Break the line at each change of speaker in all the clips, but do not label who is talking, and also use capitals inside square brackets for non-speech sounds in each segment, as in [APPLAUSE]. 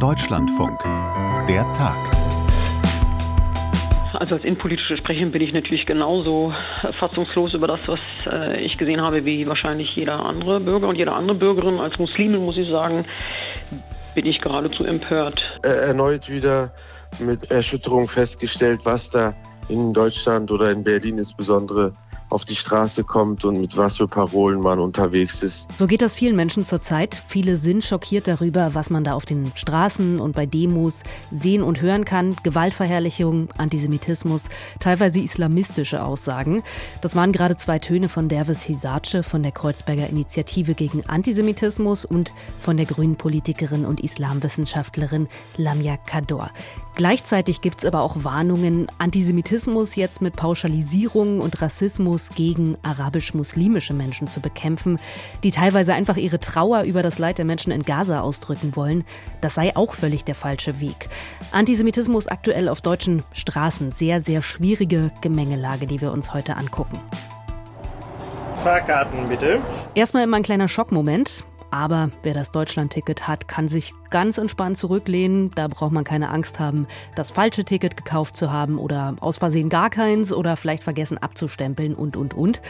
Deutschlandfunk. Der Tag.
Also als innenpolitische Sprecherin bin ich natürlich genauso fassungslos über das, was äh, ich gesehen habe, wie wahrscheinlich jeder andere Bürger und jede andere Bürgerin. Als Muslimin muss ich sagen, bin ich geradezu empört.
Erneut wieder mit Erschütterung festgestellt, was da in Deutschland oder in Berlin insbesondere auf die Straße kommt und mit was für Parolen man unterwegs ist.
So geht das vielen Menschen zurzeit. Viele sind schockiert darüber, was man da auf den Straßen und bei Demos sehen und hören kann. Gewaltverherrlichung, Antisemitismus, teilweise islamistische Aussagen. Das waren gerade zwei Töne von Dervis Hisace von der Kreuzberger Initiative gegen Antisemitismus und von der grünen Politikerin und Islamwissenschaftlerin Lamia Kador. Gleichzeitig gibt es aber auch Warnungen, Antisemitismus jetzt mit Pauschalisierung und Rassismus gegen arabisch-muslimische Menschen zu bekämpfen, die teilweise einfach ihre Trauer über das Leid der Menschen in Gaza ausdrücken wollen. Das sei auch völlig der falsche Weg. Antisemitismus aktuell auf deutschen Straßen. Sehr, sehr schwierige Gemengelage, die wir uns heute angucken.
Fahrkarten bitte.
Erstmal immer ein kleiner Schockmoment. Aber wer das Deutschland-Ticket hat, kann sich ganz entspannt zurücklehnen. Da braucht man keine Angst haben, das falsche Ticket gekauft zu haben oder aus Versehen gar keins oder vielleicht vergessen abzustempeln und, und, und.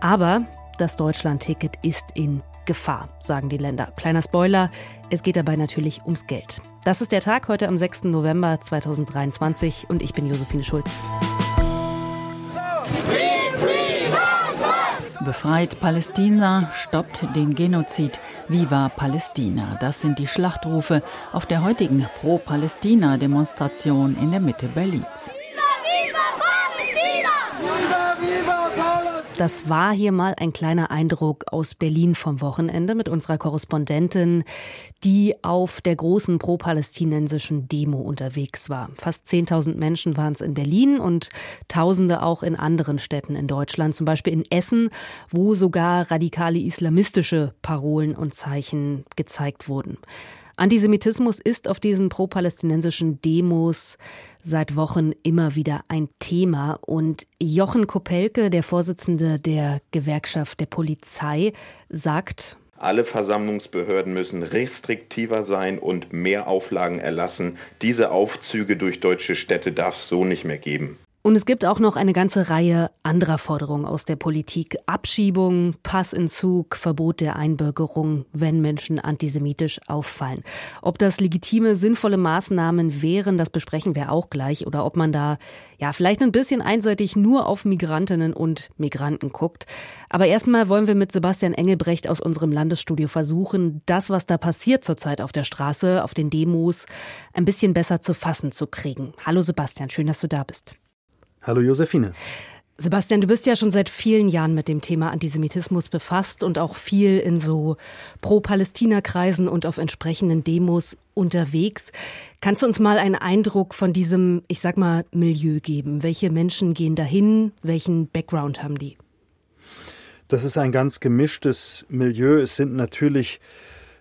Aber das Deutschland-Ticket ist in Gefahr, sagen die Länder. Kleiner Spoiler, es geht dabei natürlich ums Geld. Das ist der Tag heute am 6. November 2023 und ich bin Josephine Schulz.
Befreit Palästina, stoppt den Genozid, Viva Palästina. Das sind die Schlachtrufe auf der heutigen Pro-Palästina-Demonstration in der Mitte Berlins.
Das war hier mal ein kleiner Eindruck aus Berlin vom Wochenende mit unserer Korrespondentin, die auf der großen pro-palästinensischen Demo unterwegs war. Fast 10.000 Menschen waren es in Berlin und Tausende auch in anderen Städten in Deutschland, zum Beispiel in Essen, wo sogar radikale islamistische Parolen und Zeichen gezeigt wurden. Antisemitismus ist auf diesen pro-palästinensischen Demos seit Wochen immer wieder ein Thema. Und Jochen Kopelke, der Vorsitzende der Gewerkschaft der Polizei, sagt,
alle Versammlungsbehörden müssen restriktiver sein und mehr Auflagen erlassen. Diese Aufzüge durch deutsche Städte darf es so nicht mehr geben.
Und es gibt auch noch eine ganze Reihe anderer Forderungen aus der Politik. Abschiebung, Passentzug, Verbot der Einbürgerung, wenn Menschen antisemitisch auffallen. Ob das legitime, sinnvolle Maßnahmen wären, das besprechen wir auch gleich. Oder ob man da ja vielleicht ein bisschen einseitig nur auf Migrantinnen und Migranten guckt. Aber erstmal wollen wir mit Sebastian Engelbrecht aus unserem Landesstudio versuchen, das, was da passiert zurzeit auf der Straße, auf den Demos, ein bisschen besser zu fassen zu kriegen. Hallo Sebastian, schön, dass du da bist.
Hallo Josephine.
Sebastian, du bist ja schon seit vielen Jahren mit dem Thema Antisemitismus befasst und auch viel in so Pro-Palästina-Kreisen und auf entsprechenden Demos unterwegs. Kannst du uns mal einen Eindruck von diesem, ich sag mal, Milieu geben? Welche Menschen gehen dahin? Welchen Background haben die?
Das ist ein ganz gemischtes Milieu. Es sind natürlich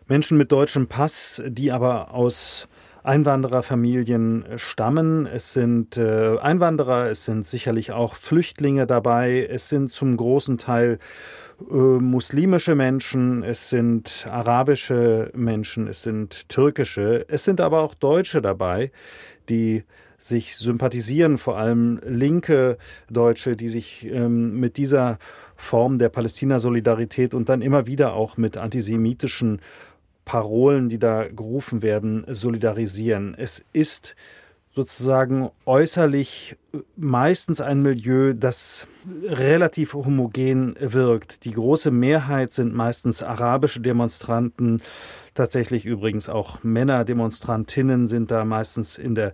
Menschen mit deutschem Pass, die aber aus Einwandererfamilien stammen. Es sind äh, Einwanderer, es sind sicherlich auch Flüchtlinge dabei, es sind zum großen Teil äh, muslimische Menschen, es sind arabische Menschen, es sind türkische, es sind aber auch Deutsche dabei, die sich sympathisieren, vor allem linke Deutsche, die sich ähm, mit dieser Form der Palästina-Solidarität und dann immer wieder auch mit antisemitischen Parolen, die da gerufen werden, solidarisieren. Es ist sozusagen äußerlich meistens ein Milieu, das relativ homogen wirkt. Die große Mehrheit sind meistens arabische Demonstranten, tatsächlich übrigens auch Männerdemonstrantinnen sind da meistens in der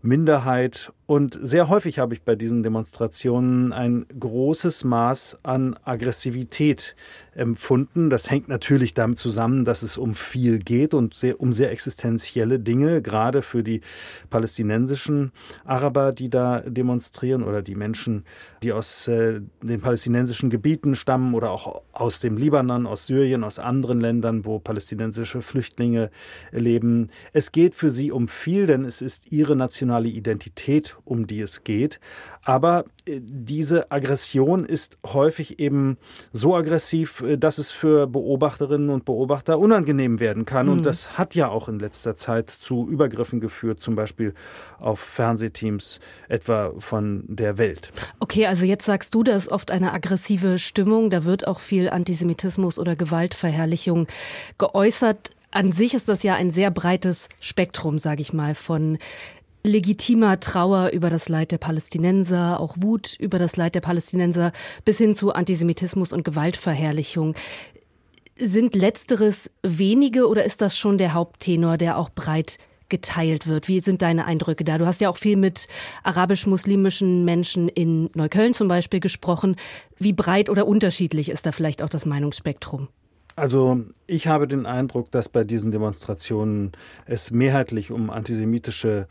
Minderheit. Und sehr häufig habe ich bei diesen Demonstrationen ein großes Maß an Aggressivität empfunden. Das hängt natürlich damit zusammen, dass es um viel geht und sehr, um sehr existenzielle Dinge, gerade für die palästinensischen Araber, die da demonstrieren oder die Menschen, die aus äh, den palästinensischen Gebieten stammen oder auch aus dem Libanon, aus Syrien, aus anderen Ländern, wo palästinensische Flüchtlinge leben. Es geht für sie um viel, denn es ist ihre nationale Identität, um die es geht. Aber diese Aggression ist häufig eben so aggressiv, äh, dass es für Beobachterinnen und Beobachter unangenehm werden kann. Mhm. Und das hat ja auch in letzter Zeit zu Übergriffen geführt, zum Beispiel auf Fernsehteams etwa von der Welt.
Okay, also jetzt sagst du, da ist oft eine aggressive Stimmung, da wird auch viel Antisemitismus oder Gewaltverherrlichung geäußert. An sich ist das ja ein sehr breites Spektrum, sage ich mal, von legitimer Trauer über das Leid der Palästinenser, auch Wut über das Leid der Palästinenser bis hin zu Antisemitismus und Gewaltverherrlichung. Sind letzteres wenige oder ist das schon der Haupttenor, der auch breit geteilt wird? Wie sind deine Eindrücke da? Du hast ja auch viel mit arabisch-muslimischen Menschen in Neukölln zum Beispiel gesprochen. Wie breit oder unterschiedlich ist da vielleicht auch das Meinungsspektrum?
Also ich habe den Eindruck, dass bei diesen Demonstrationen es mehrheitlich um antisemitische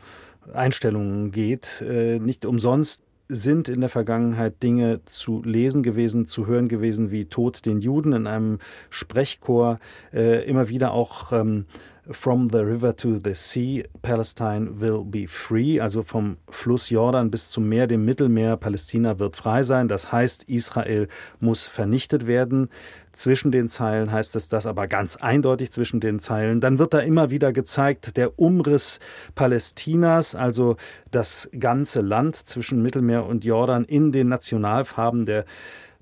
Einstellungen geht. Äh, nicht umsonst sind in der Vergangenheit Dinge zu lesen gewesen, zu hören gewesen wie Tod den Juden in einem Sprechchor, äh, immer wieder auch ähm, From the river to the sea, Palestine will be free, also vom Fluss Jordan bis zum Meer, dem Mittelmeer, Palästina wird frei sein. Das heißt, Israel muss vernichtet werden. Zwischen den Zeilen heißt es das aber ganz eindeutig zwischen den Zeilen. Dann wird da immer wieder gezeigt, der Umriss Palästinas, also das ganze Land zwischen Mittelmeer und Jordan in den Nationalfarben der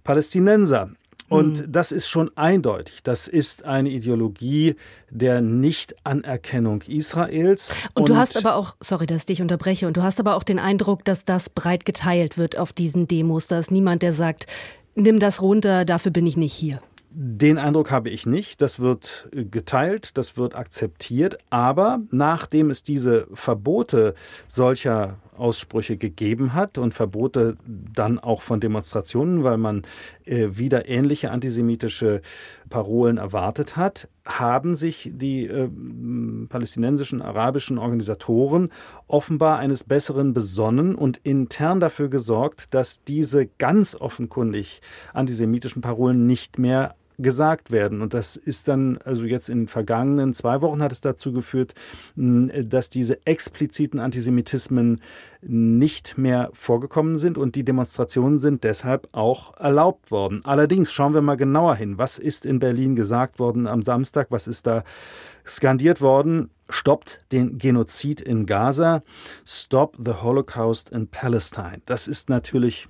Palästinenser. Und mhm. das ist schon eindeutig. Das ist eine Ideologie der Nichtanerkennung Israels.
Und, und, du hast aber auch, sorry, dass ich dich unterbreche, und du hast aber auch den Eindruck, dass das breit geteilt wird auf diesen Demos. Da ist niemand, der sagt, nimm das runter, dafür bin ich nicht hier.
Den Eindruck habe ich nicht. Das wird geteilt, das wird akzeptiert. Aber nachdem es diese Verbote solcher Aussprüche gegeben hat und Verbote dann auch von Demonstrationen, weil man äh, wieder ähnliche antisemitische Parolen erwartet hat, haben sich die äh, palästinensischen arabischen Organisatoren offenbar eines Besseren besonnen und intern dafür gesorgt, dass diese ganz offenkundig antisemitischen Parolen nicht mehr gesagt werden. Und das ist dann, also jetzt in den vergangenen zwei Wochen hat es dazu geführt, dass diese expliziten Antisemitismen nicht mehr vorgekommen sind und die Demonstrationen sind deshalb auch erlaubt worden. Allerdings schauen wir mal genauer hin. Was ist in Berlin gesagt worden am Samstag? Was ist da skandiert worden? Stoppt den Genozid in Gaza. Stop the Holocaust in Palestine. Das ist natürlich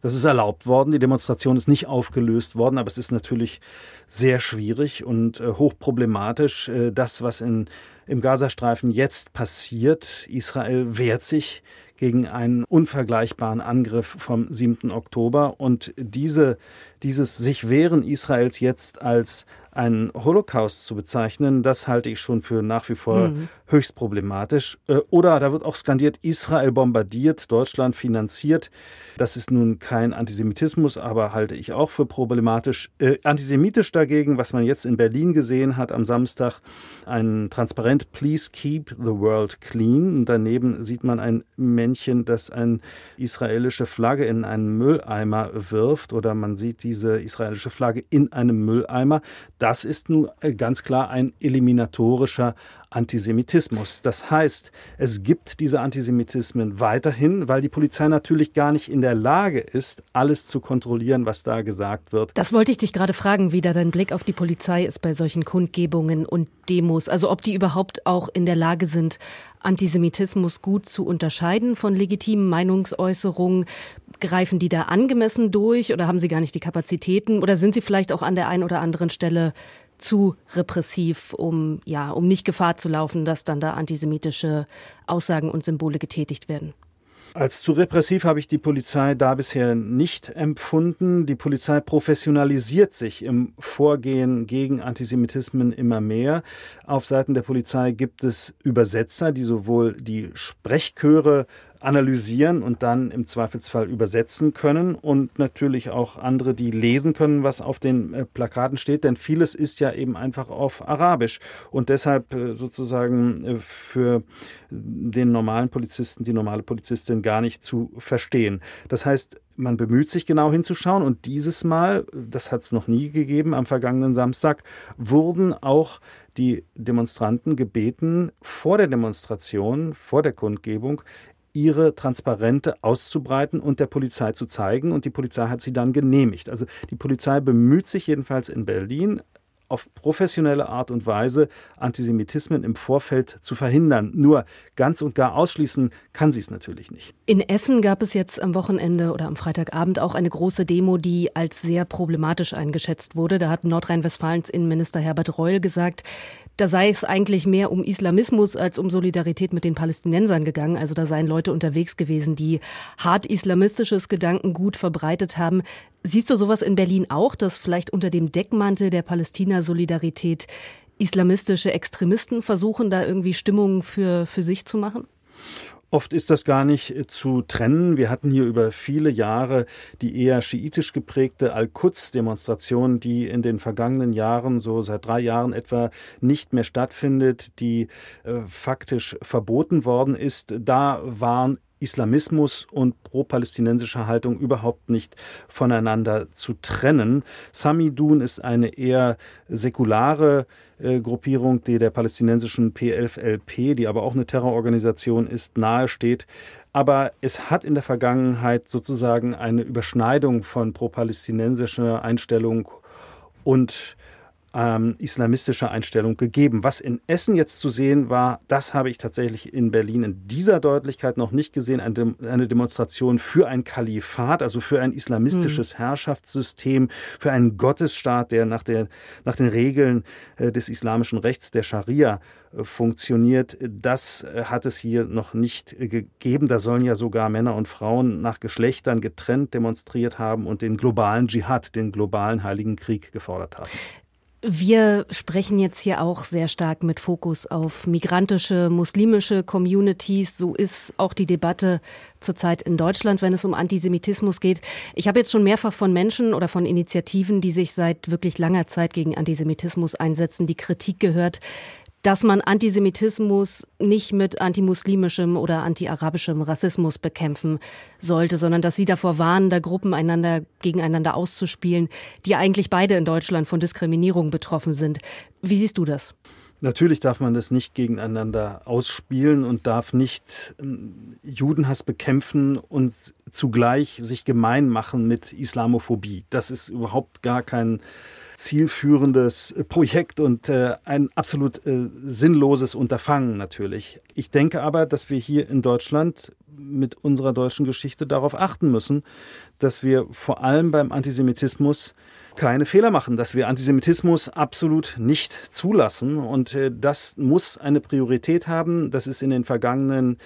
das ist erlaubt worden. Die Demonstration ist nicht aufgelöst worden, aber es ist natürlich sehr schwierig und äh, hochproblematisch. Äh, das, was in, im Gazastreifen jetzt passiert, Israel wehrt sich gegen einen unvergleichbaren Angriff vom 7. Oktober und diese, dieses sich wehren Israels jetzt als einen Holocaust zu bezeichnen, das halte ich schon für nach wie vor mhm. höchst problematisch. Äh, oder da wird auch skandiert, Israel bombardiert, Deutschland finanziert. Das ist nun kein Antisemitismus, aber halte ich auch für problematisch. Äh, antisemitisch dagegen, was man jetzt in Berlin gesehen hat am Samstag, ein Transparent Please keep the world clean. Und daneben sieht man ein Männchen, das eine israelische Flagge in einen Mülleimer wirft oder man sieht diese israelische Flagge in einem Mülleimer. Das ist nun äh, ganz klar ein eliminatorischer Antisemitismus. Das heißt, es gibt diese Antisemitismen weiterhin, weil die Polizei natürlich gar nicht in der Lage ist, alles zu kontrollieren, was da gesagt wird.
Das wollte ich dich gerade fragen, wie da dein Blick auf die Polizei ist bei solchen Kundgebungen und Demos. Also ob die überhaupt auch in der Lage sind, Antisemitismus gut zu unterscheiden von legitimen Meinungsäußerungen. Greifen die da angemessen durch oder haben sie gar nicht die Kapazitäten oder sind sie vielleicht auch an der einen oder anderen Stelle zu repressiv, um, ja, um nicht Gefahr zu laufen, dass dann da antisemitische Aussagen und Symbole getätigt werden.
Als zu repressiv habe ich die Polizei da bisher nicht empfunden. Die Polizei professionalisiert sich im Vorgehen gegen Antisemitismen immer mehr. Auf Seiten der Polizei gibt es Übersetzer, die sowohl die Sprechchöre analysieren und dann im Zweifelsfall übersetzen können und natürlich auch andere, die lesen können, was auf den äh, Plakaten steht, denn vieles ist ja eben einfach auf Arabisch. Und deshalb äh, sozusagen äh, für den normalen Polizisten, die normale Polizistin gar nicht zu verstehen. Das heißt, man bemüht sich genau hinzuschauen. Und dieses Mal, das hat es noch nie gegeben, am vergangenen Samstag wurden auch die Demonstranten gebeten, vor der Demonstration, vor der Kundgebung ihre Transparente auszubreiten und der Polizei zu zeigen. Und die Polizei hat sie dann genehmigt. Also die Polizei bemüht sich jedenfalls in Berlin, auf professionelle Art und Weise Antisemitismen im Vorfeld zu verhindern. Nur ganz und gar ausschließen kann sie es natürlich nicht.
In Essen gab es jetzt am Wochenende oder am Freitagabend auch eine große Demo, die als sehr problematisch eingeschätzt wurde. Da hat Nordrhein-Westfalens Innenminister Herbert Reul gesagt, da sei es eigentlich mehr um Islamismus als um Solidarität mit den Palästinensern gegangen. Also da seien Leute unterwegs gewesen, die hart islamistisches Gedankengut verbreitet haben. Siehst du sowas in Berlin auch, dass vielleicht unter dem Deckmantel der Palästina-Solidarität islamistische Extremisten versuchen, da irgendwie Stimmung für, für sich zu machen?
Oft ist das gar nicht äh, zu trennen. Wir hatten hier über viele Jahre die eher schiitisch geprägte Al-Quds-Demonstration, die in den vergangenen Jahren, so seit drei Jahren etwa, nicht mehr stattfindet, die äh, faktisch verboten worden ist. Da waren Islamismus und pro-palästinensische Haltung überhaupt nicht voneinander zu trennen. Samidun ist eine eher säkulare äh, Gruppierung, die der palästinensischen PLFLP, die aber auch eine Terrororganisation ist, nahesteht. Aber es hat in der Vergangenheit sozusagen eine Überschneidung von pro-palästinensischer Einstellung und ähm, islamistischer Einstellung gegeben. Was in Essen jetzt zu sehen war, das habe ich tatsächlich in Berlin in dieser Deutlichkeit noch nicht gesehen. Eine, Demonstration für ein Kalifat, also für ein islamistisches hm. Herrschaftssystem, für einen Gottesstaat, der nach, der, nach den Regeln äh, des islamischen Rechts, der Scharia, äh, funktioniert. Das äh, hat es hier noch nicht gegeben. Da sollen ja sogar Männer und Frauen nach Geschlechtern getrennt demonstriert haben und den globalen Dschihad, den globalen Heiligen Krieg gefordert haben.
Wir sprechen jetzt hier auch sehr stark mit Fokus auf migrantische, muslimische Communities. So ist auch die Debatte zurzeit in Deutschland, wenn es um Antisemitismus geht. Ich habe jetzt schon mehrfach von Menschen oder von Initiativen, die sich seit wirklich langer Zeit gegen Antisemitismus einsetzen, die Kritik gehört, dass man Antisemitismus nicht mit antimuslimischem oder antiarabischem Rassismus bekämpfen sollte, sondern dass sie davor warnen, da Gruppen einander gegeneinander auszuspielen, die eigentlich beide in Deutschland von Diskriminierung betroffen sind. Wie siehst du das?
Natürlich darf man das nicht gegeneinander ausspielen und darf nicht ähm, Judenhass bekämpfen und zugleich sich gemein machen mit Islamophobie. Das ist überhaupt gar kein zielführendes Projekt und äh, ein absolut äh, sinnloses Unterfangen natürlich. Ich denke aber, dass wir hier in Deutschland mit unserer deutschen Geschichte darauf achten müssen, dass wir vor allem beim Antisemitismus keine Fehler machen, dass wir Antisemitismus absolut nicht zulassen. Und äh, das muss eine Priorität haben. Das ist in den vergangenen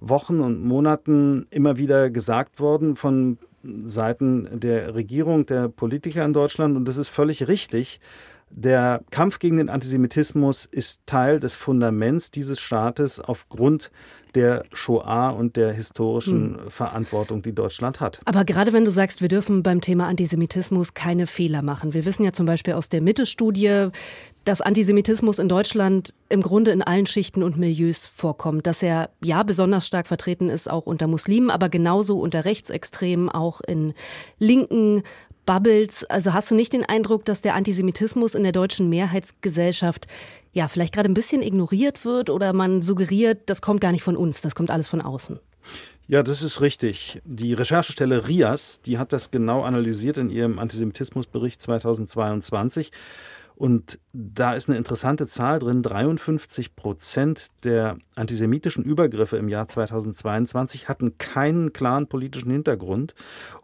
Wochen und Monaten immer wieder gesagt worden von Seiten der Regierung, der Politiker in Deutschland. Und das ist völlig richtig. Der Kampf gegen den Antisemitismus ist Teil des Fundaments dieses Staates aufgrund der Shoah und der historischen hm. Verantwortung, die Deutschland hat.
Aber gerade wenn du sagst, wir dürfen beim Thema Antisemitismus keine Fehler machen. Wir wissen ja zum Beispiel aus der Mitte-Studie, dass Antisemitismus in Deutschland im Grunde in allen Schichten und Milieus vorkommt, dass er ja besonders stark vertreten ist, auch unter Muslimen, aber genauso unter Rechtsextremen, auch in linken Bubbles. Also hast du nicht den Eindruck, dass der Antisemitismus in der deutschen Mehrheitsgesellschaft ja vielleicht gerade ein bisschen ignoriert wird oder man suggeriert, das kommt gar nicht von uns, das kommt alles von außen?
Ja, das ist richtig. Die Recherchestelle RIAS, die hat das genau analysiert in ihrem Antisemitismusbericht 2022 und da ist eine interessante Zahl drin. 53 Prozent der antisemitischen Übergriffe im Jahr 2022 hatten keinen klaren politischen Hintergrund.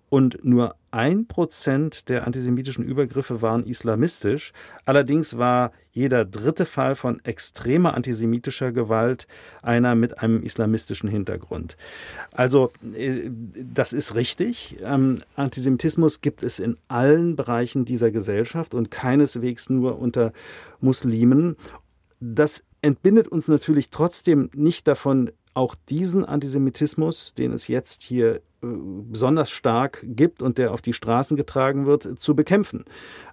Und nur ein Prozent der antisemitischen Übergriffe waren islamistisch. Allerdings war jeder dritte Fall von extremer antisemitischer Gewalt einer mit einem islamistischen Hintergrund. Also äh, das ist richtig. Ähm, Antisemitismus gibt es in allen Bereichen dieser Gesellschaft und keineswegs nur unter Muslimen. Das entbindet uns natürlich trotzdem nicht davon, auch diesen Antisemitismus, den es jetzt hier äh, besonders stark gibt und der auf die Straßen getragen wird, zu bekämpfen.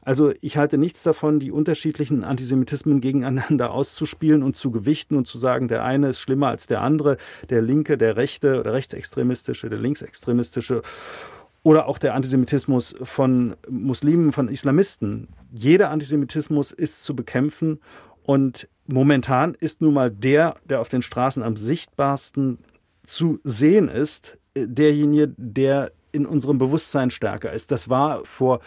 Also ich halte nichts davon, die unterschiedlichen Antisemitismen gegeneinander auszuspielen und zu gewichten und zu sagen, der eine ist schlimmer als der andere, der linke, der rechte oder rechtsextremistische, der linksextremistische oder auch der Antisemitismus von Muslimen, von Islamisten. Jeder Antisemitismus ist zu bekämpfen und momentan ist nun mal der, der auf den Straßen am sichtbarsten zu sehen ist, äh, derjenige, der in unserem Bewusstsein stärker ist. Das war vor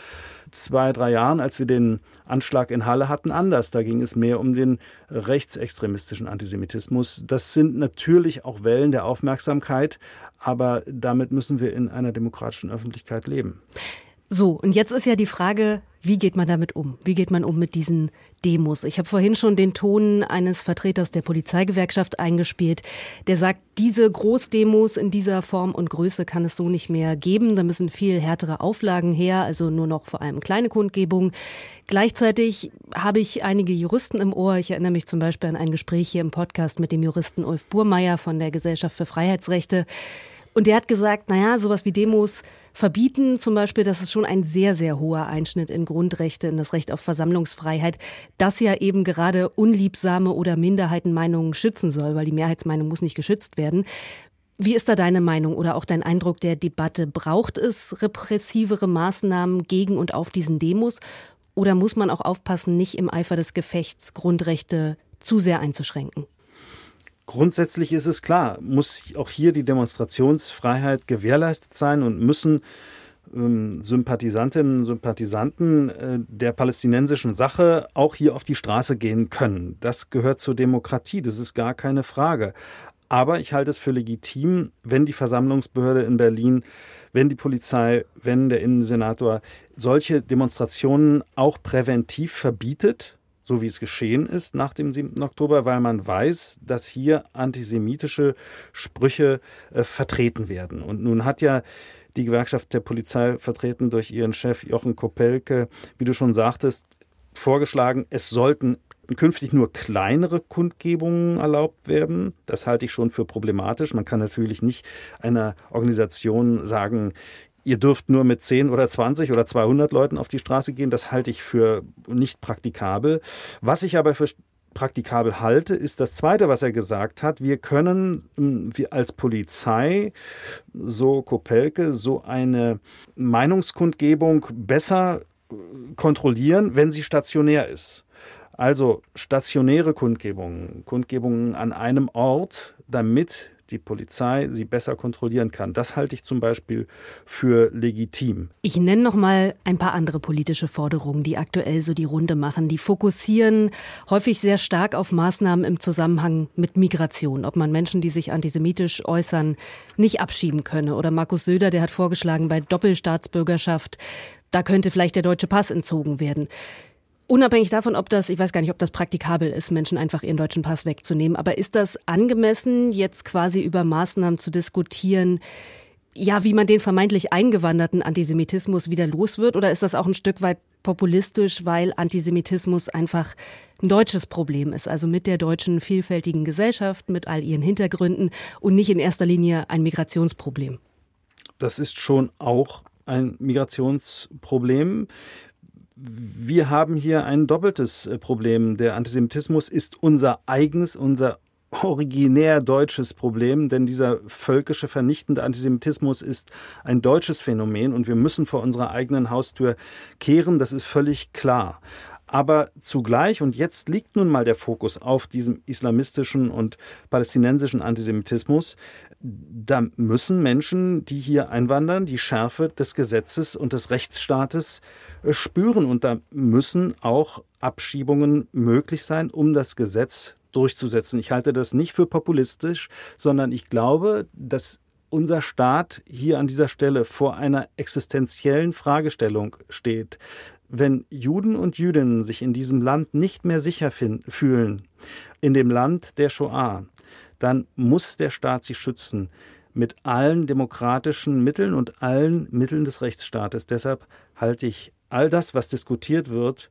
zwei, drei Jahren, als wir den Anschlag in Halle hatten, anders. Da ging es mehr um den rechtsextremistischen Antisemitismus. Das sind natürlich auch Wellen der Aufmerksamkeit, aber damit müssen wir in einer demokratischen Öffentlichkeit leben.
So, und jetzt ist ja die Frage, wie geht man damit um? Wie geht man um mit diesen Demos? Ich habe vorhin schon den Ton eines Vertreters der Polizeigewerkschaft eingespielt, der sagt, diese Großdemos in dieser Form und Größe kann es so nicht mehr geben. Da müssen viel härtere Auflagen her, also nur noch vor allem kleine Kundgebungen. Gleichzeitig habe ich einige Juristen im Ohr. Ich erinnere mich zum Beispiel an ein Gespräch hier im Podcast mit dem Juristen Ulf Burmeier von der Gesellschaft für Freiheitsrechte. Und der hat gesagt, naja, sowas wie Demos verbieten zum Beispiel, das ist schon ein sehr, sehr hoher Einschnitt in Grundrechte, in das Recht auf Versammlungsfreiheit, das ja eben gerade unliebsame oder Minderheitenmeinungen schützen soll, weil die Mehrheitsmeinung muss nicht geschützt werden. Wie ist da deine Meinung oder auch dein Eindruck der Debatte? Braucht es repressivere Maßnahmen gegen und auf diesen Demos? Oder muss man auch aufpassen, nicht im Eifer des Gefechts Grundrechte zu sehr einzuschränken?
Grundsätzlich ist es klar, muss auch hier die Demonstrationsfreiheit gewährleistet sein und müssen ähm, Sympathisantinnen und Sympathisanten äh, der palästinensischen Sache auch hier auf die Straße gehen können. Das gehört zur Demokratie, das ist gar keine Frage. Aber ich halte es für legitim, wenn die Versammlungsbehörde in Berlin, wenn die Polizei, wenn der Innensenator solche Demonstrationen auch präventiv verbietet, so wie es geschehen ist nach dem 7. Oktober, weil man weiß, dass hier antisemitische Sprüche äh, vertreten werden. Und nun hat ja die Gewerkschaft der Polizei vertreten durch ihren Chef Jochen Kopelke, wie du schon sagtest, vorgeschlagen, es sollten künftig nur kleinere Kundgebungen erlaubt werden. Das halte ich schon für problematisch. Man kann natürlich nicht einer Organisation sagen, ihr dürft nur mit 10 oder 20 oder 200 Leuten auf die Straße gehen. Das halte ich für nicht praktikabel. Was ich aber für praktikabel halte, ist das Zweite, was er gesagt hat. Wir können hm, wir als Polizei, so Kopelke, so eine Meinungskundgebung besser äh, kontrollieren, wenn sie stationär ist. Also stationäre Kundgebungen, Kundgebungen an einem Ort, damit die Polizei sie besser kontrollieren kann. Das halte ich zum Beispiel für legitim.
Ich nenne noch mal ein paar andere politische Forderungen, die aktuell so die Runde machen. Die fokussieren häufig sehr stark auf Maßnahmen im Zusammenhang mit Migration, ob man Menschen, die sich antisemitisch äußern, nicht abschieben könne. Oder Markus Söder, der hat vorgeschlagen, bei Doppelstaatsbürgerschaft, da könnte vielleicht der deutsche Pass entzogen werden. Unabhängig davon, ob das, ich weiß gar nicht, ob das praktikabel ist, Menschen einfach ihren deutschen Pass wegzunehmen, aber ist das angemessen, jetzt quasi über Maßnahmen zu diskutieren, ja, wie man den vermeintlich eingewanderten Antisemitismus wieder los wird? Oder ist das auch ein Stück weit populistisch, weil Antisemitismus einfach ein deutsches Problem ist, also mit der deutschen vielfältigen Gesellschaft, mit all ihren Hintergründen und nicht in erster Linie ein Migrationsproblem?
Das ist schon auch ein Migrationsproblem wir haben hier ein doppeltes äh, Problem. Der Antisemitismus ist unser eigenes, unser originär deutsches Problem, denn dieser völkische vernichtende Antisemitismus ist ein deutsches Phänomen und wir müssen vor unserer eigenen Haustür kehren, das ist völlig klar. Aber zugleich, und jetzt liegt nun mal der Fokus auf diesem islamistischen und palästinensischen Antisemitismus, da müssen Menschen, die hier einwandern, die Schärfe des Gesetzes und des Rechtsstaates äh, spüren. Und da müssen auch Abschiebungen möglich sein, um das Gesetz durchzusetzen. Ich halte das nicht für populistisch, sondern ich glaube, dass unser Staat hier an dieser Stelle vor einer existenziellen Fragestellung steht. Wenn Juden und Jüdinnen sich in diesem Land nicht mehr sicher fühlen, in dem Land der Shoah, dann muss der Staat sie schützen mit allen demokratischen Mitteln und allen Mitteln des Rechtsstaates. Deshalb halte ich all das, was diskutiert wird,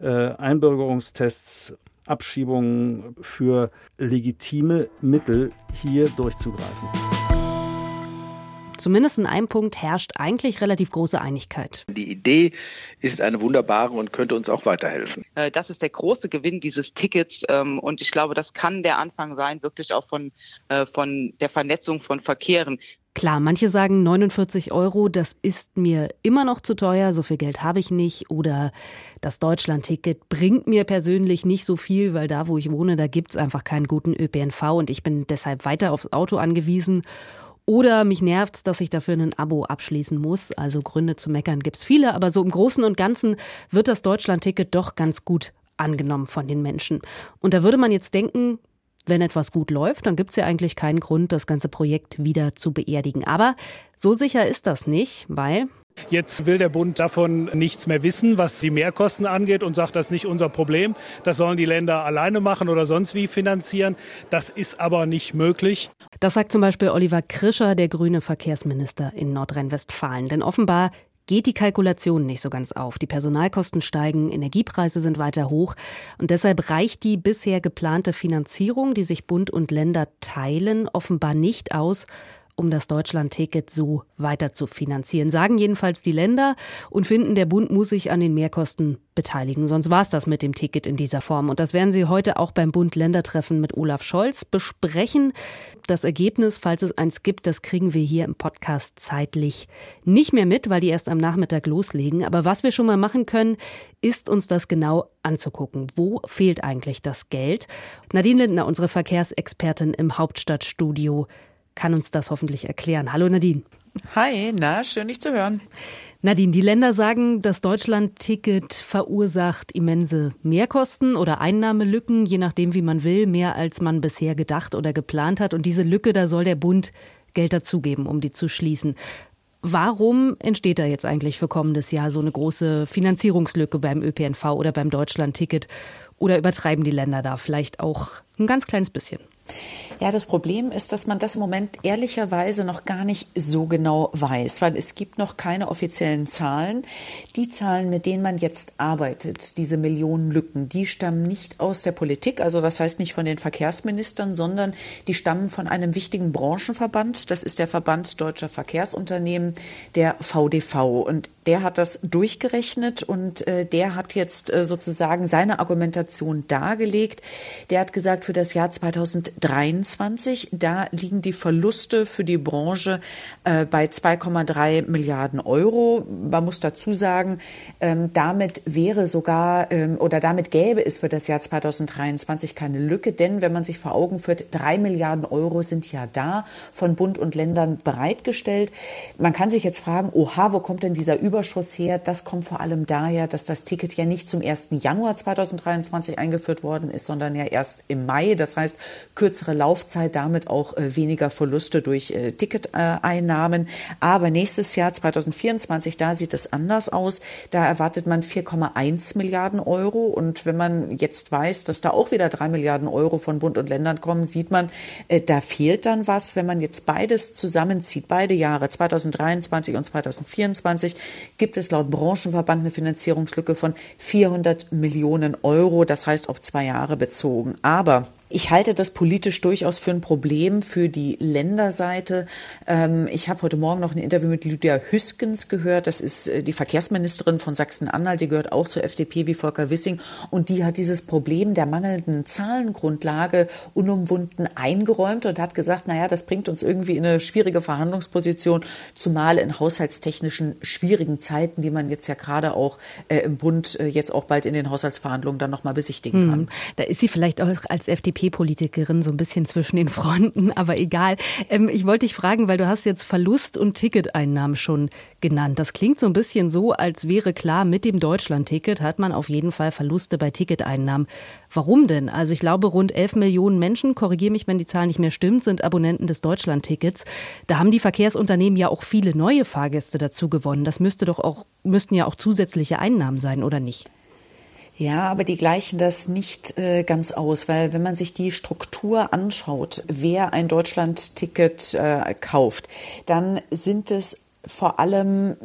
äh, Einbürgerungstests, Abschiebungen für legitime Mittel hier durchzugreifen.
Zumindest in einem Punkt herrscht eigentlich relativ große Einigkeit.
Die Idee ist eine wunderbare und könnte uns auch weiterhelfen.
Äh, das ist der große Gewinn dieses Tickets ähm, und ich glaube, das kann der Anfang sein, wirklich auch von, äh, von der Vernetzung von Verkehren.
Klar, manche sagen 49 Euro, das ist mir immer noch zu teuer, so viel Geld habe ich nicht. Oder das Deutschland-Ticket bringt mir persönlich nicht so viel, weil da, wo ich wohne, da gibt es einfach keinen guten ÖPNV und ich bin deshalb weiter aufs Auto angewiesen. Oder mich nervt dass ich dafür ein Abo abschließen muss. Also Gründe zu meckern gibt es viele, aber so im Großen und Ganzen wird das Deutschland-Ticket doch ganz gut angenommen von den Menschen. Und da würde man jetzt denken, wenn etwas gut läuft, dann gibt es ja eigentlich keinen Grund, das ganze Projekt wieder zu beerdigen. Aber so sicher ist das nicht, weil
Jetzt will der Bund davon nichts mehr wissen, was die Mehrkosten angeht und sagt, das ist nicht unser Problem. Das sollen die Länder alleine machen oder sonst wie finanzieren. Das ist aber nicht möglich.
Das sagt zum Beispiel Oliver Krischer, der grüne Verkehrsminister in Nordrhein-Westfalen. Denn offenbar geht die Kalkulation nicht so ganz auf. Die Personalkosten steigen, Energiepreise sind weiter hoch und deshalb reicht die bisher geplante Finanzierung, die sich Bund und Länder teilen, offenbar nicht aus, um das Deutschland-Ticket so weiter zu finanzieren. Sagen jedenfalls die Länder und finden, der Bund muss sich an den Mehrkosten beteiligen. Sonst war es das mit dem Ticket in dieser Form. Und das werden Sie heute auch beim Bund-Länder-Treffen mit Olaf Scholz besprechen. Das Ergebnis, falls es eins gibt, das kriegen wir hier im Podcast zeitlich nicht mehr mit, weil die erst am Nachmittag loslegen. Aber was wir schon mal machen können, ist uns das genau anzugucken. Wo fehlt eigentlich das Geld? Nadine Lindner, unsere Verkehrsexpertin im Hauptstadtstudio, kann uns das hoffentlich erklären. Hallo Nadine.
Hi, na, schön dich zu hören.
Nadine, die Länder sagen, das Deutschland-Ticket verursacht immense Mehrkosten oder Einnahmelücken, je nachdem, wie man will, mehr als man bisher gedacht oder geplant hat. Und diese Lücke, da soll der Bund Geld dazugeben, um die zu schließen. Warum entsteht da jetzt eigentlich für kommendes Jahr so eine große Finanzierungslücke beim ÖPNV oder beim Deutschland-Ticket? Oder übertreiben die Länder da vielleicht auch ein ganz kleines bisschen?
Ja, das Problem ist, dass man das im Moment ehrlicherweise noch gar nicht so genau weiß, weil es gibt noch keine offiziellen Zahlen. Die Zahlen, mit denen man jetzt arbeitet, diese Millionen Lücken, die stammen nicht aus der Politik, also das heißt nicht von den Verkehrsministern, sondern die stammen von einem wichtigen Branchenverband. Das ist der Verband Deutscher Verkehrsunternehmen, der VDV. Und der hat das durchgerechnet und äh, der hat jetzt äh, sozusagen seine Argumentation dargelegt. Der hat gesagt, für das Jahr 2023, da liegen die Verluste für die Branche äh, bei 2,3 Milliarden Euro. Man muss dazu sagen, ähm, damit wäre sogar ähm, oder damit gäbe es für das Jahr 2023 keine Lücke, denn wenn man sich vor Augen führt, drei Milliarden Euro sind ja da von Bund und Ländern bereitgestellt. Man kann sich jetzt fragen, oha, wo kommt denn dieser Überschuss her? Das kommt vor allem daher, dass das Ticket ja nicht zum 1. Januar 2023 eingeführt worden ist, sondern ja erst im Mai. Das heißt, kürzere Laufzeit, damit auch äh, weniger Verluste durch äh, Ticketeinnahmen. Aber nächstes Jahr 2024, da sieht es anders aus. Da erwartet man 4,1 Milliarden Euro. Und wenn man jetzt weiß, dass da auch wieder drei Milliarden Euro von Bund und Ländern kommen, sieht man, äh, da fehlt dann was. Wenn man jetzt beides zusammenzieht, beide Jahre 2023 und 2024, gibt es laut Branchenverband eine Finanzierungslücke von 400 Millionen Euro, das heißt auf zwei Jahre bezogen. Aber ich halte das politisch durchaus für ein Problem für die Länderseite. Ähm, ich habe heute Morgen noch ein Interview mit Lydia Hüskens gehört. Das ist äh, die Verkehrsministerin von Sachsen-Anhalt. Die gehört auch zur FDP wie Volker Wissing. Und die hat dieses Problem der mangelnden Zahlengrundlage unumwunden eingeräumt und hat gesagt, naja, das bringt uns irgendwie in eine schwierige Verhandlungsposition, zumal in haushaltstechnischen schwierigen Zeiten, die man jetzt ja gerade auch äh, im Bund äh, jetzt auch bald in den Haushaltsverhandlungen dann nochmal besichtigen kann. Hm.
Da ist sie vielleicht auch als FDP FDP-Politikerin so ein bisschen zwischen den Fronten, aber egal. Ähm, ich wollte dich fragen, weil du hast jetzt Verlust und Ticketeinnahmen schon genannt. Das klingt so ein bisschen so, als wäre klar, mit dem Deutschland-Ticket hat man auf jeden Fall Verluste bei Ticketeinnahmen. Warum denn? Also ich glaube, rund 11 Millionen Menschen, korrigiere mich, wenn die Zahl nicht mehr stimmt, sind Abonnenten des Deutschland-Tickets. Da haben die Verkehrsunternehmen ja auch viele neue Fahrgäste dazu gewonnen. Das müsste doch auch, müssten ja auch zusätzliche Einnahmen sein, oder nicht?
Ja, aber die gleichen das nicht äh, ganz aus, weil wenn man sich die Struktur anschaut, wer ein Deutschland-Ticket äh, kauft, dann sind es vor allem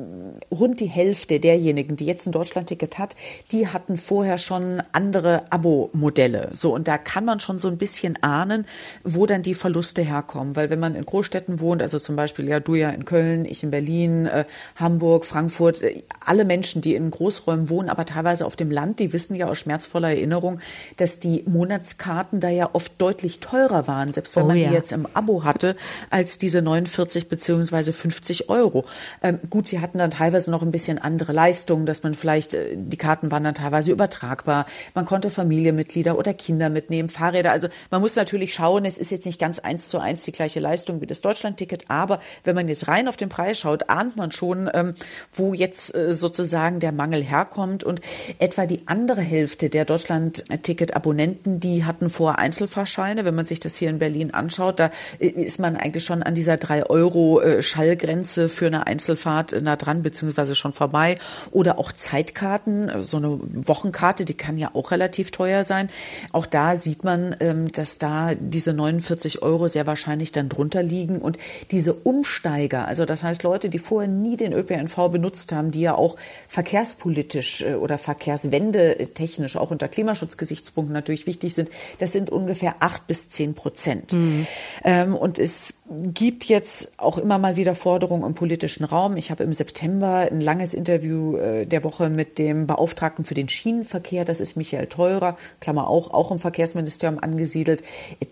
rund die Hälfte derjenigen, die jetzt ein Deutschlandticket hat, die hatten vorher schon andere Abo-Modelle. So, und da kann man schon so ein bisschen ahnen, wo dann die Verluste herkommen. Weil wenn man in Großstädten wohnt, also zum Beispiel ja du ja in Köln, ich in Berlin, äh, Hamburg, Frankfurt, äh, alle Menschen, die in Großräumen wohnen, aber teilweise auf dem Land, die wissen ja aus schmerzvoller Erinnerung, dass die Monatskarten da ja oft deutlich teurer waren, selbst wenn oh, man ja. die jetzt im Abo hatte, als diese 49 beziehungsweise 50 Euro. Ähm, gut, sie hatten dann teilweise noch ein bisschen andere Leistungen, dass man vielleicht, äh, die Karten waren dann teilweise übertragbar. Man konnte Familienmitglieder oder Kinder mitnehmen, Fahrräder. Also man muss natürlich schauen, es ist jetzt nicht ganz eins zu eins die gleiche Leistung wie das Deutschlandticket, aber wenn man jetzt rein auf den Preis schaut, ahnt man schon, ähm, wo jetzt äh, sozusagen der Mangel herkommt. Und etwa die andere Hälfte der Deutschland-Ticket-Abonnenten, die hatten vor Einzelfahrscheine. Wenn man sich das hier in Berlin anschaut, da äh, ist man eigentlich schon an dieser drei Euro Schallgrenze für eine Einzelfahrt nah dran, beziehungsweise schon vorbei. Oder auch Zeitkarten, so eine Wochenkarte, die kann ja auch relativ teuer sein. Auch da sieht man, ähm, dass da diese 49 Euro sehr wahrscheinlich dann drunter liegen. Und diese Umsteiger, also das heißt Leute, die vorher nie den ÖPNV benutzt haben, die ja auch verkehrspolitisch äh, oder verkehrswendetechnisch auch unter Klimaschutzgesichtspunkten natürlich wichtig sind, das sind ungefähr acht bis zehn Prozent. Mhm. Ähm, und es gibt jetzt auch immer mal wieder Forderungen im politischen Raum. Ich habe im September ein langes Interview äh, der Woche mit dem Beauftragten für den Schienenverkehr, das ist Michael Teurer, Klammer auch, auch im Verkehrsministerium angesiedelt.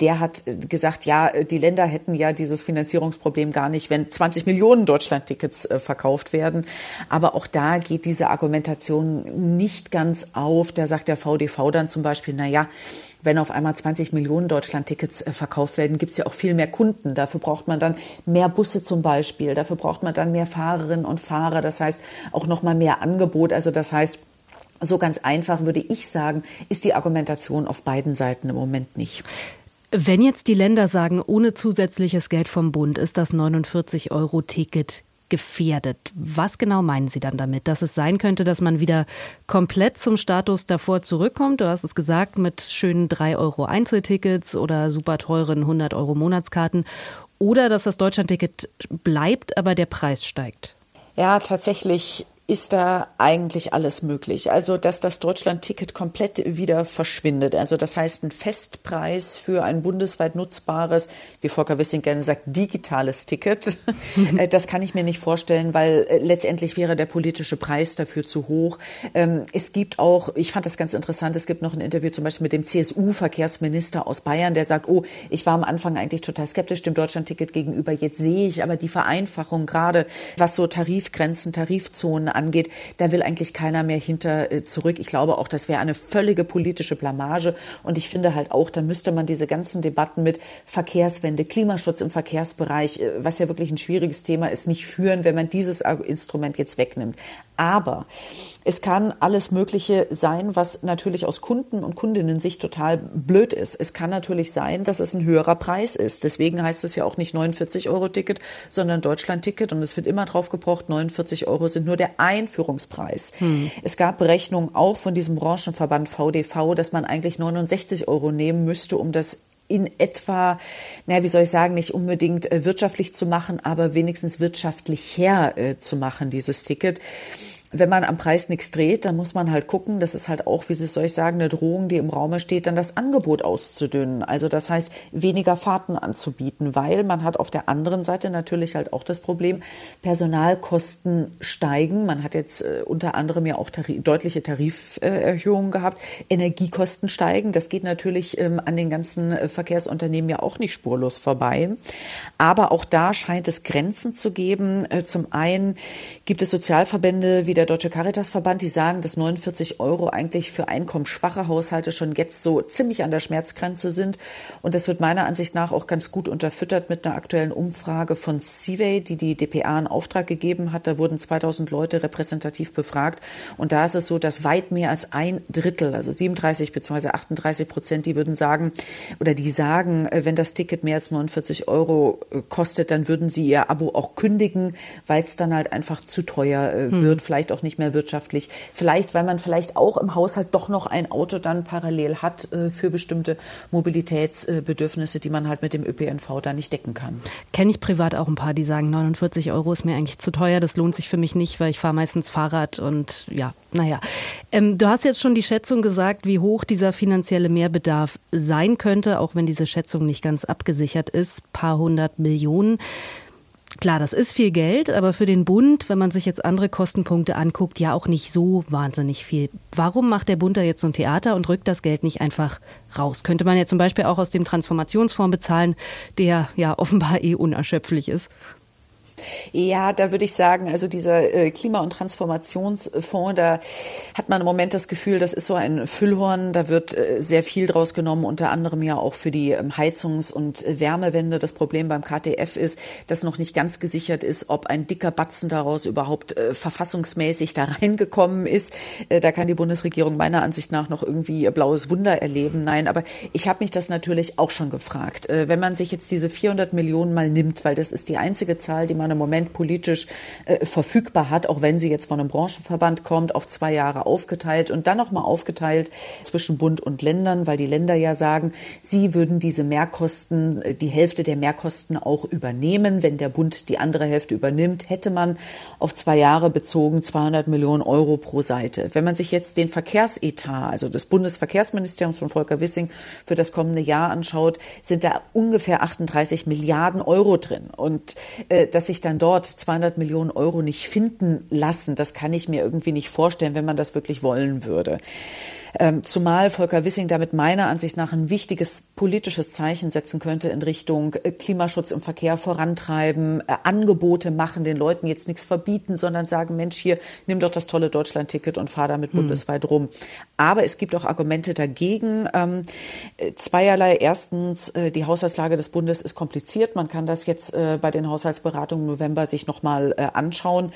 Der hat äh, gesagt, ja, die Länder hätten ja dieses Finanzierungsproblem gar nicht, wenn 20 Millionen Deutschlandtickets äh, verkauft werden. Aber auch da geht diese Argumentation nicht ganz auf. Da sagt der VDV dann zum Beispiel, na ja, wenn auf einmal 20 Millionen Deutschland-Tickets äh, verkauft werden, gibt es ja auch viel mehr Kunden. Dafür braucht man dann mehr Busse zum Beispiel. Dafür braucht man dann mehr Fahrerinnen und Fahrer. Das heißt auch noch mal mehr Angebot. Also das heißt, so ganz einfach würde ich sagen, ist die Argumentation auf beiden Seiten im Moment nicht.
Wenn jetzt die Länder sagen, ohne zusätzliches Geld vom Bund ist das 49-Euro-Ticket gefährdet. Was genau meinen Sie dann damit? Dass es sein könnte, dass man wieder komplett zum Status davor zurückkommt? Du hast es gesagt, mit schönen 3 Euro Einzeltickets oder super teuren 100 Euro Monatskarten. Oder dass das Deutschlandticket bleibt, aber der Preis steigt?
Ja, tatsächlich ist da eigentlich alles möglich. Also, dass das Deutschland-Ticket komplett wieder verschwindet. Also, das heißt, ein Festpreis für ein bundesweit nutzbares, wie Volker Wissing gerne sagt, digitales Ticket. [LAUGHS] Äh, das kann ich mir nicht vorstellen, weil äh, letztendlich wäre der politische Preis dafür zu hoch. Ähm, es gibt auch, ich fand das ganz interessant, es gibt noch ein Interview zum Beispiel mit dem CSU-Verkehrsminister aus Bayern, der sagt, oh, ich war am Anfang eigentlich total skeptisch dem Deutschland-Ticket gegenüber. Jetzt sehe ich aber die Vereinfachung gerade, was so Tarifgrenzen, Tarifzonen angeht, da will eigentlich keiner mehr hinter äh, zurück. Ich glaube auch, das wäre eine völlige politische Blamage. Und ich finde halt auch, da müsste man diese ganzen Debatten mit Verkehrswende, Klimaschutz im Verkehrsbereich, äh, was ja wirklich ein schwieriges Thema ist, nicht führen, wenn man dieses Instrument jetzt wegnimmt. Aber es kann alles Mögliche sein, was natürlich aus Kunden und Kundinnen Sicht total blöd ist. Es kann natürlich sein, dass es ein höherer Preis ist. Deswegen heißt es ja auch nicht 49 Euro Ticket, sondern Deutschland-Ticket. Und es wird immer drauf gepocht, 49 Euro sind nur der Einführungspreis. Hm. Es gab Berechnungen auch von diesem Branchenverband VDV, dass man eigentlich 69 Euro nehmen müsste, um das in etwa, naja, wie soll ich sagen, nicht unbedingt äh, wirtschaftlich zu machen, aber wenigstens wirtschaftlich her äh, zu machen, dieses Ticket wenn man am Preis nichts dreht, dann muss man halt gucken, das ist halt auch, wie soll ich sagen, eine Drohung, die im Raume steht, dann das Angebot auszudünnen. Also das heißt, weniger Fahrten anzubieten, weil man hat auf der anderen Seite natürlich halt auch das Problem, Personalkosten steigen. Man hat jetzt äh, unter anderem ja auch Tarif, deutliche Tariferhöhungen gehabt. Energiekosten steigen. Das geht natürlich ähm, an den ganzen äh, Verkehrsunternehmen ja auch nicht spurlos vorbei. Aber auch da scheint es Grenzen zu geben. Äh, zum einen gibt es Sozialverbände wie der Deutsche Caritasverband, die sagen, dass 49 Euro eigentlich für einkommensschwache Haushalte schon jetzt so ziemlich an der Schmerzgrenze sind. Und das wird meiner Ansicht nach auch ganz gut unterfüttert mit einer aktuellen Umfrage von Seaway, die die DPA in Auftrag gegeben hat. Da wurden 2000 Leute repräsentativ befragt. Und da ist es so, dass weit mehr als ein Drittel, also 37 bzw. 38 Prozent, die würden sagen, oder die sagen, äh, wenn das Ticket mehr als 49 Euro äh, kostet, dann würden sie ihr Abo auch kündigen, weil es dann halt einfach zu teuer äh, hm. wird. Vielleicht vielleicht auch nicht mehr wirtschaftlich, vielleicht weil man vielleicht auch im Haushalt doch noch ein Auto dann parallel hat äh, für bestimmte Mobilitätsbedürfnisse, die man halt mit dem ÖPNV da nicht decken kann.
Kenne ich privat auch ein paar, die sagen, 49 Euro ist mir eigentlich zu teuer, das lohnt sich für mich nicht, weil ich fahre meistens Fahrrad und ja, naja. Ähm, du hast jetzt schon die Schätzung gesagt, wie hoch dieser finanzielle Mehrbedarf sein könnte, auch wenn diese Schätzung nicht ganz abgesichert ist, paar hundert Millionen. Klar, das ist viel Geld, aber für den Bund, wenn man sich jetzt andere Kostenpunkte anguckt, ja auch nicht so wahnsinnig viel. Warum macht der Bund da jetzt so ein Theater und rückt das Geld nicht einfach raus? Könnte man ja zum Beispiel auch aus dem Transformationsfonds bezahlen, der ja offenbar eh unerschöpflich ist.
Ja, da würde ich sagen, also dieser äh, Klima- und Transformationsfonds, da hat man im Moment das Gefühl, das ist so ein Füllhorn. Da wird äh, sehr viel draus genommen, unter anderem ja auch für die ähm, Heizungs- und Wärmewende. Das Problem beim KTF ist, dass noch nicht ganz gesichert ist, ob ein dicker Batzen daraus überhaupt äh, verfassungsmäßig da [LAUGHS] reingekommen ist. Da kann die Bundesregierung meiner Ansicht nach noch irgendwie blaues Wunder erleben. Nein, aber ich habe mich das natürlich auch schon gefragt. Wenn man sich jetzt diese 400 Millionen mal nimmt, weil das ist die einzige Zahl, die man man im Moment politisch äh, verfügbar hat, auch wenn sie jetzt von einem Branchenverband kommt, auf zwei Jahre aufgeteilt und dann nochmal aufgeteilt zwischen Bund und Ländern, weil die Länder ja sagen, sie würden diese Mehrkosten, äh, die Hälfte der Mehrkosten auch übernehmen. Wenn der Bund die andere Hälfte übernimmt, hätte man auf zwei Jahre bezogen 200 Millionen Euro pro Seite. Wenn man sich jetzt den Verkehrsetat, also des Bundesverkehrsministeriums von Volker Wissing für das kommende Jahr anschaut, sind da ungefähr 38 Milliarden Euro drin. Und äh, dass sich sich dann dort 200 Millionen Euro nicht finden lassen, das kann ich mir irgendwie nicht vorstellen, wenn man das wirklich wollen würde. Ähm, zumal Volker Wissing damit meiner Ansicht nach ein wichtiges politisches Zeichen setzen könnte in Richtung äh, Klimaschutz im Verkehr vorantreiben, äh, Angebote machen, den Leuten jetzt nichts verbieten, sondern sagen, Mensch, hier, nimm doch das tolle Deutschland-Ticket und fahr damit hm. bundesweit rum. Aber es gibt auch Argumente dagegen. Ähm, äh, zweierlei. Erstens, die Haushaltslage des Bundes ist kompliziert. Man kann das jetzt bei den Haushaltsberatungen im November sich nochmal anschauen.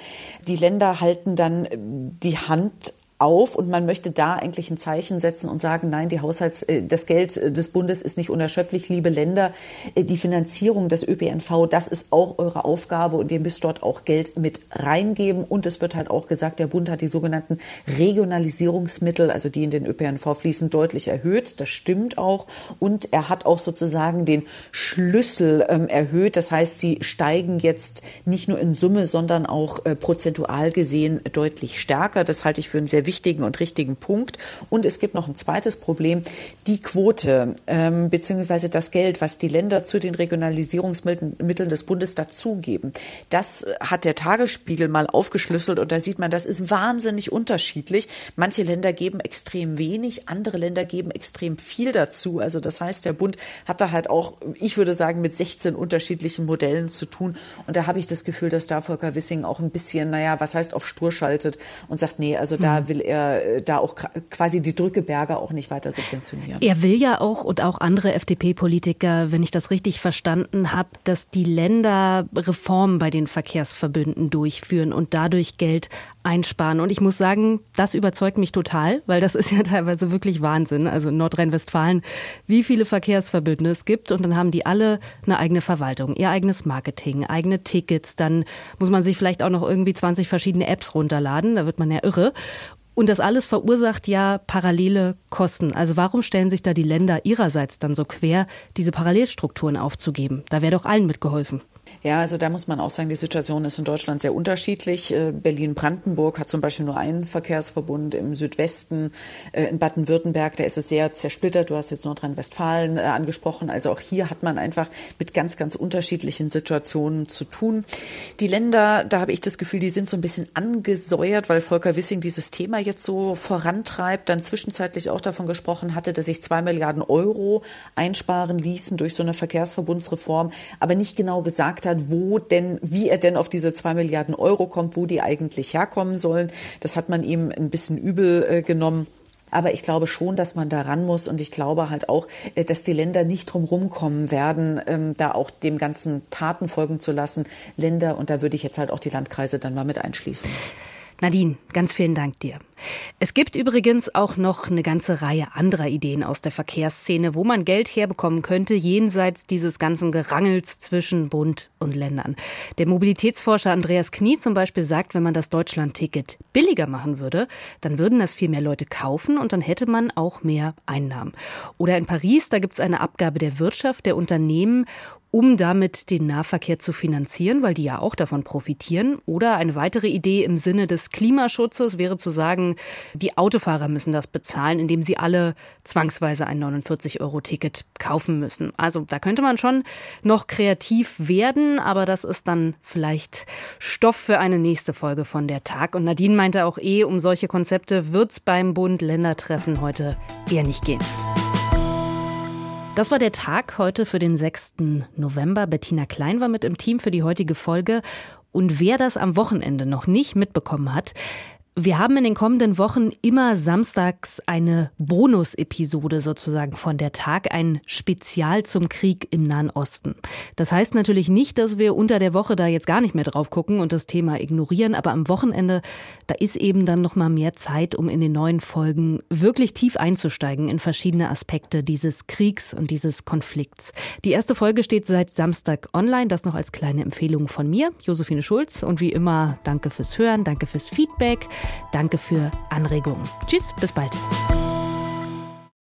Die Länder halten dann die Hand auf und man möchte da eigentlich ein Zeichen setzen und sagen, nein, die Haushalts, äh, das Geld äh, des Bundes ist nicht unerschöpflich, liebe Länder. Äh, die Finanzierung des ÖPNV, das ist auch eure Aufgabe und ihr müsst dort auch Geld mit reingeben. Und es wird halt auch gesagt, der Bund hat die sogenannten Regionalisierungsmittel, also die in den ÖPNV fließen, deutlich erhöht. Das stimmt auch. Und er hat auch sozusagen den Schlüssel ähm, erhöht. Das heißt, sie steigen jetzt nicht nur in Summe, sondern auch äh, prozentual gesehen deutlich stärker. Das halte ich für einen sehr wichtigen und richtigen Punkt. Und es gibt noch ein zweites Problem, die Quote ähm, beziehungsweise das Geld, was die Länder zu den Regionalisierungsmitteln des Bundes dazugeben. Das hat der Tagesspiegel mal aufgeschlüsselt und da sieht man, das ist wahnsinnig unterschiedlich. Manche Länder geben extrem wenig, andere Länder geben extrem viel dazu. Also das heißt, der Bund hat da halt auch, ich würde sagen, mit 16 unterschiedlichen Modellen zu tun. Und da habe ich das Gefühl, dass da Volker Wissing auch ein bisschen, naja, was heißt auf Stur schaltet und sagt, nee, also da will will er äh, da auch quasi die Drückeberge auch nicht weiter subventionieren.
Er will ja auch und auch andere FDP-Politiker, wenn ich das richtig verstanden habe, dass die Länder Reformen bei den Verkehrsverbünden durchführen und dadurch Geld einsparen. Und ich muss sagen, das überzeugt mich total, weil das [LAUGHS] ist ja teilweise wirklich Wahnsinn. Also in Nordrhein-Westfalen, wie viele Verkehrsverbünde es gibt und dann haben die alle eine eigene Verwaltung, ihr eigenes Marketing, eigene Tickets. Dann muss man sich vielleicht auch noch irgendwie 20 verschiedene Apps runterladen. Da wird man ja irre. Und das alles verursacht ja parallele Kosten. Also warum stellen sich da die Länder ihrerseits dann so quer, diese Parallelstrukturen aufzugeben? Da wäre doch allen mitgeholfen.
Ja, also da muss man auch sagen, die Situation ist in Deutschland sehr unterschiedlich. Äh, Berlin-Brandenburg hat zum Beispiel nur einen Verkehrsverbund im Südwesten. Äh, in Baden-Württemberg, da ist es sehr zersplittert. Du hast jetzt Nordrhein-Westfalen äh, angesprochen. Also auch hier hat man einfach mit ganz, ganz unterschiedlichen Situationen zu tun. Die Länder, da habe ich das Gefühl, die sind so ein bisschen angesäuert, weil Volker Wissing dieses Thema jetzt so vorantreibt, dann zwischenzeitlich auch davon gesprochen hatte, dass sich zwei Milliarden Euro einsparen ließen durch so eine Verkehrsverbundsreform, aber nicht genau gesagt gefragt hat, wo denn, wie er denn auf diese zwei Milliarden Euro kommt, wo die eigentlich herkommen sollen. Das hat man ihm ein bisschen übel äh, genommen. Aber ich glaube schon, dass man da ran muss und ich glaube halt auch, äh, dass die Länder nicht drum kommen werden, ähm, da auch dem ganzen Taten folgen zu lassen. Länder, und da würde ich jetzt halt auch die Landkreise dann mal mit einschließen.
Nadine, ganz vielen Dank dir. Es gibt übrigens auch noch eine ganze Reihe anderer Ideen aus der Verkehrsszene, wo man Geld herbekommen könnte, jenseits dieses ganzen Gerangels zwischen Bund und Ländern. Der Mobilitätsforscher Andreas Knie zum Beispiel sagt, wenn man das Deutschland-Ticket billiger machen würde, dann würden das viel mehr Leute kaufen und dann hätte man auch mehr Einnahmen. Oder in Paris, da gibt es eine Abgabe der Wirtschaft, der Unternehmen um damit den Nahverkehr zu finanzieren, weil die ja auch davon profitieren. Oder eine weitere Idee im Sinne des Klimaschutzes wäre zu sagen, die Autofahrer müssen das bezahlen, indem sie alle zwangsweise ein 49-Euro-Ticket kaufen müssen. Also da könnte man schon noch kreativ werden, aber das ist dann vielleicht Stoff für eine nächste Folge von der Tag. Und Nadine meinte auch eh, um solche Konzepte wird es beim Bund-Länder-Treffen heute eher nicht gehen. Das war der Tag heute für den 6. November. Bettina Klein war mit im Team für die heutige Folge. Und wer das am Wochenende noch nicht mitbekommen hat, wir haben in den kommenden Wochen immer samstags eine Bonus-Episode sozusagen von der Tag, ein Spezial zum Krieg im Nahen Osten. Das heißt natürlich nicht, dass wir unter der Woche da jetzt gar nicht mehr drauf gucken und das Thema ignorieren, aber am Wochenende, da ist eben dann noch mal mehr Zeit, um in den neuen Folgen wirklich tief einzusteigen in verschiedene Aspekte dieses Kriegs und dieses Konflikts. Die erste Folge steht seit Samstag online, das noch als kleine Empfehlung von mir, Josephine Schulz und wie immer danke fürs Hören, danke fürs Feedback. Danke für Anregungen. Tschüss, bis bald.